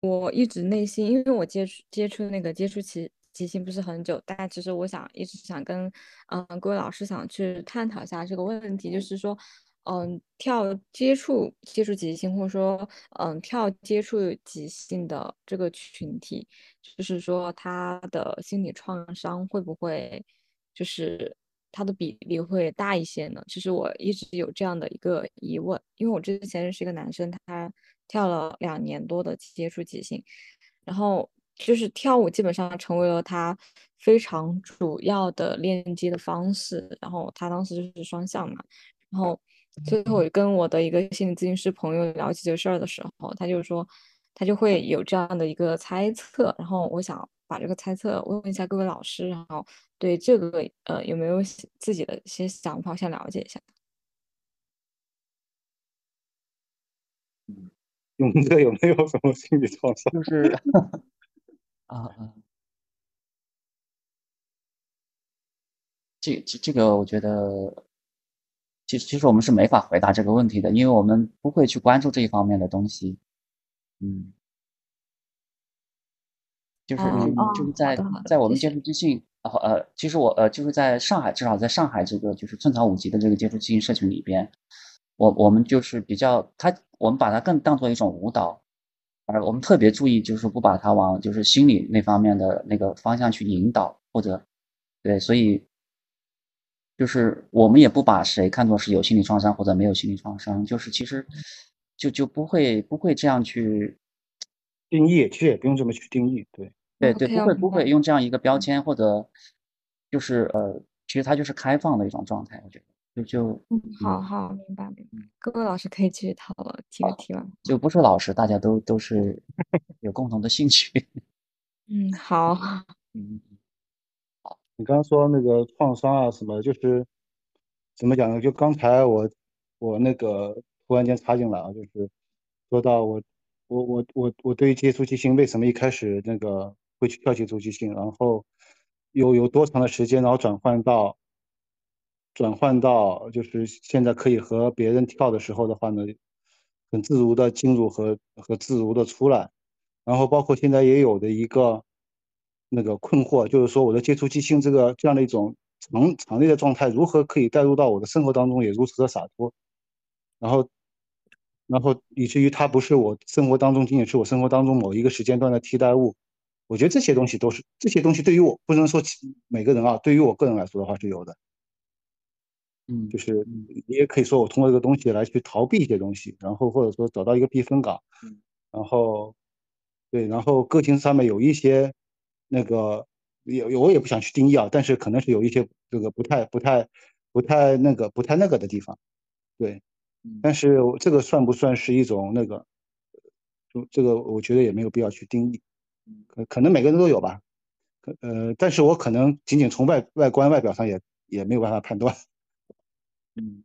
我一直内心，因为我接触接触那个接触其即兴不是很久，但其实我想一直想跟嗯各位老师想去探讨一下这个问题，就是说，嗯，跳接触接触即兴，或者说嗯跳接触即兴的这个群体，就是说他的心理创伤会不会就是他的比例会大一些呢？其实我一直有这样的一个疑问，因为我之前认识一个男生，他。跳了两年多的接触即兴，然后就是跳舞基本上成为了他非常主要的链接的方式。然后他当时就是双向嘛，然后最后跟我的一个心理咨询师朋友聊起这个事儿的时候，他就说他就会有这样的一个猜测。然后我想把这个猜测问一下各位老师，然后对这个呃有没有自己的一些想法，想了解一下。嗯。勇哥有没有什么心理创伤？就是啊 啊，这这这个，我觉得，其实其实我们是没法回答这个问题的，因为我们不会去关注这一方面的东西。嗯，就是就是在在我们接触资讯，然后呃，其实我呃就是在上海，至少在上海这个就是寸草五级的这个接触即兴社群里边。我我们就是比较，他我们把它更当做一种舞蹈，而我们特别注意，就是不把它往就是心理那方面的那个方向去引导，或者对，所以就是我们也不把谁看作是有心理创伤或者没有心理创伤，就是其实就就不会不会这样去定义，其实也不用这么去定义，对。对对，不会不会用这样一个标签或者就是呃，其实它就是开放的一种状态，我觉得。就嗯，好好明白明白，各位老师可以继续讨论提个提问，就不是老师，大家都都是 有共同的兴趣。嗯，好，嗯，好，你刚刚说那个创伤啊什么，就是怎么讲呢？就刚才我我那个突然间插进来啊，就是说到我我我我我对于接触即兴为什么一开始那个会去跳接触即兴，然后有有多长的时间，然后转换到。转换到就是现在可以和别人跳的时候的话呢，很自如的进入和和自如的出来，然后包括现在也有的一个那个困惑，就是说我的接触即兴这个这样的一种场场内的状态，如何可以带入到我的生活当中也如此的洒脱，然后然后以至于它不是我生活当中仅仅是我生活当中某一个时间段的替代物，我觉得这些东西都是这些东西对于我不能说每个人啊，对于我个人来说的话是有的。嗯，就是你也可以说我通过这个东西来去逃避一些东西，然后或者说找到一个避风港，嗯，然后对，然后个性上面有一些那个也我也不想去定义啊，但是可能是有一些这个不太不太不太那个不太那个的地方，对，但是这个算不算是一种那个？就这个我觉得也没有必要去定义，可可能每个人都有吧，呃，但是我可能仅仅从外外观外表上也也没有办法判断。嗯，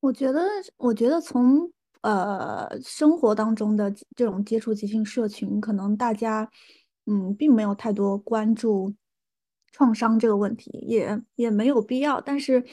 我觉得，我觉得从呃生活当中的这种接触即兴社群，可能大家嗯并没有太多关注创伤这个问题，也也没有必要。但是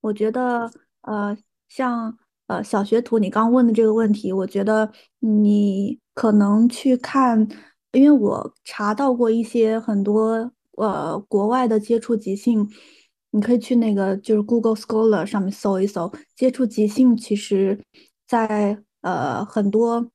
我觉得，呃，像呃小学徒你刚问的这个问题，我觉得你可能去看，因为我查到过一些很多呃国外的接触即兴。你可以去那个就是 Google Scholar 上面搜一搜，接触即兴，其实，在呃很多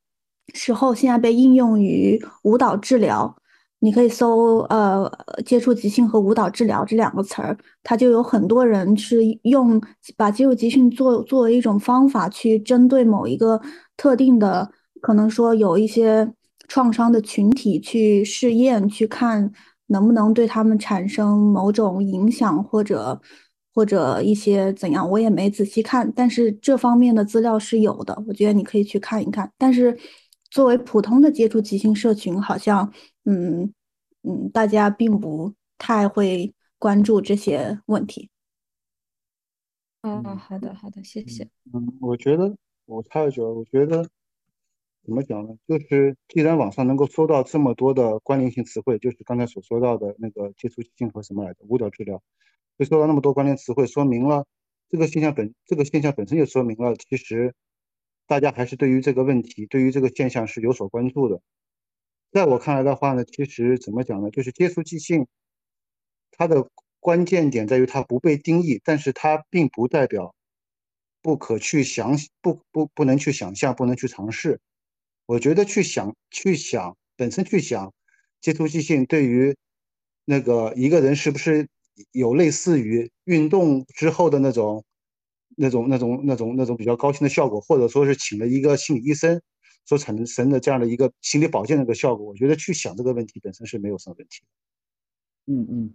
时候现在被应用于舞蹈治疗。你可以搜呃接触即兴和舞蹈治疗这两个词儿，它就有很多人是用把接触即兴做作为一种方法去针对某一个特定的，可能说有一些创伤的群体去试验去看。能不能对他们产生某种影响，或者或者一些怎样？我也没仔细看，但是这方面的资料是有的，我觉得你可以去看一看。但是作为普通的接触即兴社群，好像嗯嗯，大家并不太会关注这些问题。哦，好的好的，谢谢。嗯，我觉得我插一句，我觉得。怎么讲呢？就是既然网上能够搜到这么多的关联性词汇，就是刚才所说到的那个接触即兴和什么来着舞蹈治疗，会搜到那么多关联词汇，说明了这个现象本这个现象本身就说明了，其实大家还是对于这个问题，对于这个现象是有所关注的。在我看来的话呢，其实怎么讲呢？就是接触即兴，它的关键点在于它不被定义，但是它并不代表不可去想，不不不能去想象，不能去尝试。我觉得去想去想本身去想接触即兴，对于那个一个人是不是有类似于运动之后的那种那种那种那种那种比较高兴的效果，或者说是请了一个心理医生。所产生的这样的一个心理保健的一个效果，我觉得去想这个问题本身是没有什么问题。嗯嗯，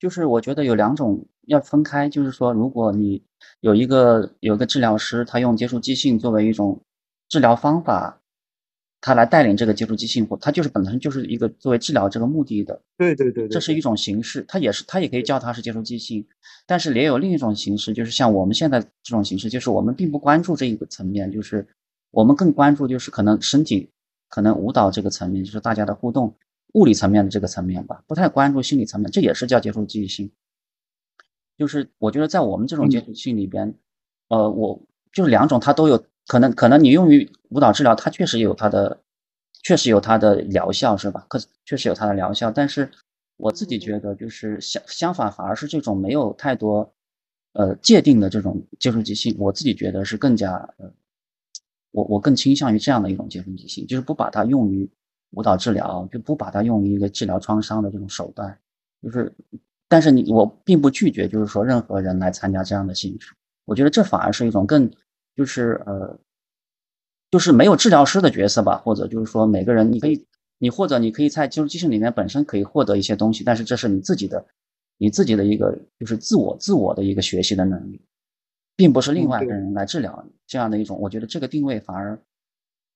就是我觉得有两种要分开，就是说，如果你有一个有一个治疗师，他用接触即兴作为一种治疗方法，他来带领这个接触即兴，或他就是本身就是一个作为治疗这个目的的。对对对，这是一种形式，他也是他也可以叫他是接触即兴，但是也有另一种形式，就是像我们现在这种形式，就是我们并不关注这一个层面，就是。我们更关注就是可能身体，可能舞蹈这个层面，就是大家的互动，物理层面的这个层面吧，不太关注心理层面，这也是叫接触即兴。就是我觉得在我们这种接触性里边，呃，我就是两种，它都有可能，可能你用于舞蹈治疗，它确实有它的，确实有它的疗效，是吧？可确实有它的疗效，但是我自己觉得就是相相反，反而是这种没有太多呃界定的这种接触即兴，我自己觉得是更加呃。我我更倾向于这样的一种接触即兴，就是不把它用于舞蹈治疗，就不把它用于一个治疗创伤的这种手段。就是，但是你我并不拒绝，就是说任何人来参加这样的形式。我觉得这反而是一种更，就是呃，就是没有治疗师的角色吧，或者就是说每个人你可以，你或者你可以在接触即兴里面本身可以获得一些东西，但是这是你自己的，你自己的一个就是自我自我的一个学习的能力。并不是另外一个人来治疗这样的一种，我觉得这个定位反而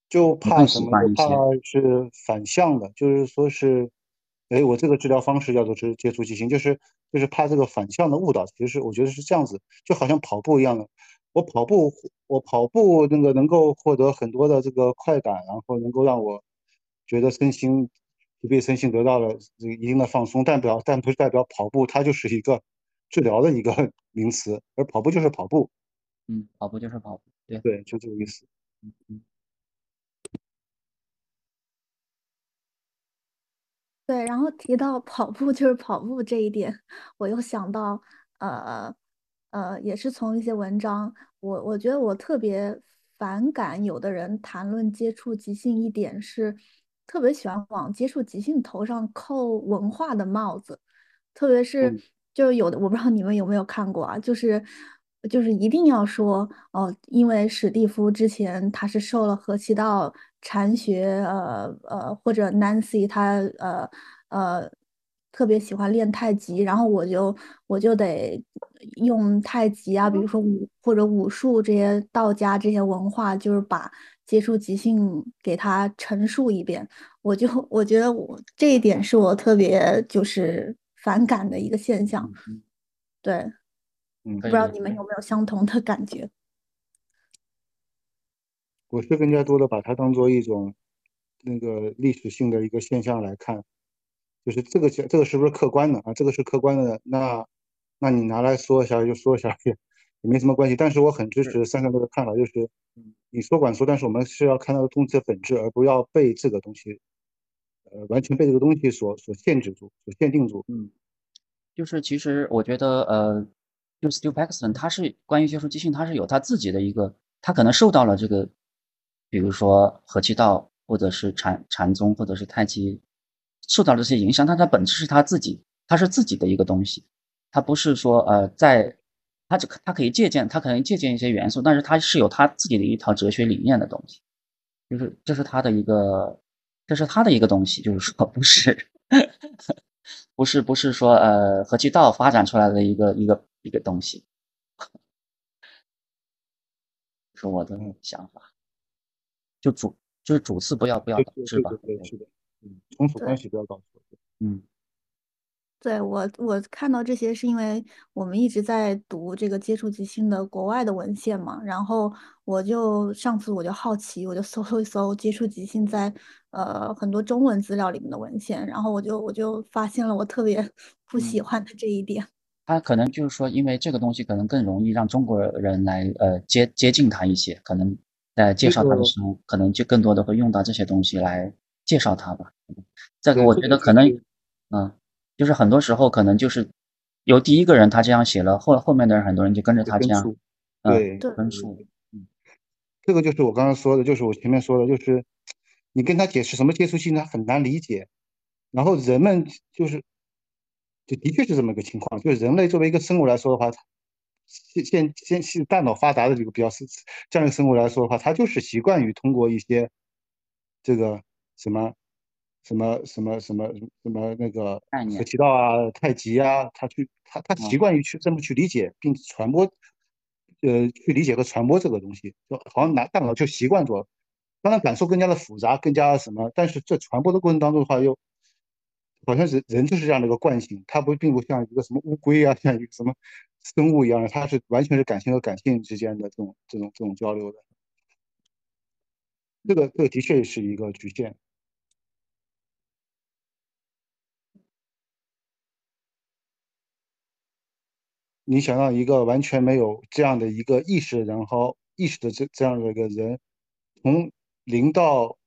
就怕什么？怕是反向的，就是说是，哎，我这个治疗方式叫做是接触即兴，就是就是怕这个反向的误导。其实我觉得是这样子，就好像跑步一样的，我跑步我跑步那个能够获得很多的这个快感，然后能够让我觉得身心疲惫身心得到了这一定的放松，但表但不是代表跑步它就是一个。治疗的一个 名词，而跑步就是跑步，嗯，跑步就是跑步，对对，就这个意思，嗯嗯，对。然后提到跑步就是跑步这一点，我又想到，呃呃，也是从一些文章，我我觉得我特别反感有的人谈论接触即兴一点是，特别喜欢往接触即兴头上扣文化的帽子，特别是。就有的我不知道你们有没有看过啊，就是就是一定要说哦，因为史蒂夫之前他是受了何其道禅学，呃呃，或者 Nancy 他呃呃特别喜欢练太极，然后我就我就得用太极啊，比如说武或者武术这些道家这些文化，就是把接触即兴给他陈述一遍，我就我觉得我这一点是我特别就是。反感的一个现象，对，嗯，不知道你们有没有相同的感觉？我是更加多的把它当做一种那个历史性的一个现象来看，就是这个这个是不是客观的啊？这个是客观的，那那你拿来说一下就说一下也也没什么关系。但是我很支持三三哥的看法，就是你说管说，但是我们是要看到东西的本质，而不要被这个东西。呃，完全被这个东西所所限制住，所限定住。嗯，就是其实我觉得，呃，就 Steve Paxton，他是关于学术即兴，他是有他自己的一个，他可能受到了这个，比如说合气道，或者是禅禅宗，或者是太极，受到了这些影响，但它本质是他自己，他是自己的一个东西，他不是说呃，在他只他可以借鉴，他可能借鉴一些元素，但是他是有他自己的一套哲学理念的东西，就是这是他的一个。这是他的一个东西，就是说不是，不是不是说呃合气道发展出来的一个一个一个东西，是我的想法。就主就是主次不要不要导致吧，嗯，从属关系不要搞错，嗯。对我，我看到这些是因为我们一直在读这个接触即兴的国外的文献嘛，然后我就上次我就好奇，我就搜一搜接触即兴在呃很多中文资料里面的文献，然后我就我就发现了我特别不喜欢的这一点。他可能就是说，因为这个东西可能更容易让中国人来呃接接近他一些，可能在介绍他的时候，可能就更多的会用到这些东西来介绍他吧。这个我觉得可能，嗯，就是很多时候可能就是由第一个人他这样写了，后后面的人很多人就跟着他这样，对，分数，嗯，这个就是我刚刚说的，就是我前面说的，就是你跟他解释什么接触性，他很难理解，然后人们就是，就的确是这么个情况，就是人类作为一个生物来说的话，现现现是大脑发达的这个比较是这样一个生物来说的话，他就是习惯于通过一些这个什么。什么什么什么什么那个合气道啊、太极啊，他去他他习惯于去这么去理解并传播，呃，去理解和传播这个东西，就好像拿大脑就习惯做，当然感受更加的复杂，更加什么，但是在传播的过程当中的话，又好像是人就是这样的一个惯性，它不并不像一个什么乌龟啊，像一个什么生物一样的，它是完全是感性和感性之间的这种这种这种交流的，这个这个的确是一个局限。你想让一个完全没有这样的一个意识，然后意识的这这样的一个人，从零到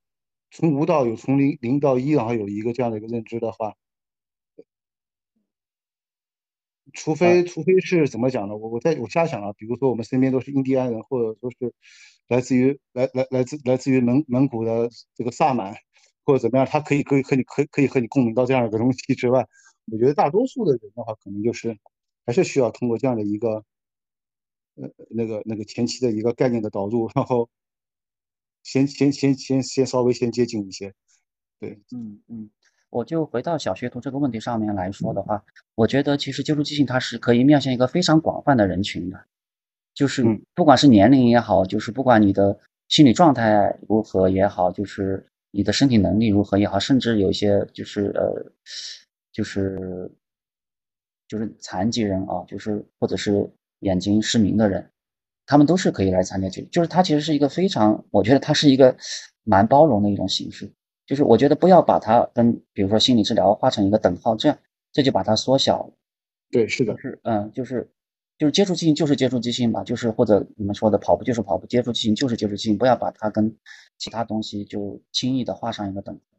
从无到有，从零零到一，然后有一个这样的一个认知的话，除非除非是怎么讲呢？我我在我瞎想啊，比如说我们身边都是印第安人，或者说是来自于来来来自来自于蒙蒙古的这个萨满，或者怎么样，他可以可以和你可以可以和你共鸣到这样一个东西之外，我觉得大多数的人的话，可能就是。还是需要通过这样的一个，呃，那个那个前期的一个概念的导入，然后先先先先先稍微先接近一些，对，嗯嗯，我就回到小学徒这个问题上面来说的话，我觉得其实接触即兴它是可以面向一个非常广泛的人群的，就是不管是年龄也好，就是不管你的心理状态如何也好，就是你的身体能力如何也好，甚至有一些就是呃，就是。就是残疾人啊，就是或者是眼睛失明的人，他们都是可以来参加这个。就是它其实是一个非常，我觉得它是一个蛮包容的一种形式。就是我觉得不要把它跟比如说心理治疗画成一个等号，这样这就把它缩小了。对，是的，是嗯，就是就是接触即兴就是接触即兴吧，就是或者你们说的跑步就是跑步，接触即兴就是接触即兴，不要把它跟其他东西就轻易的画上一个等号。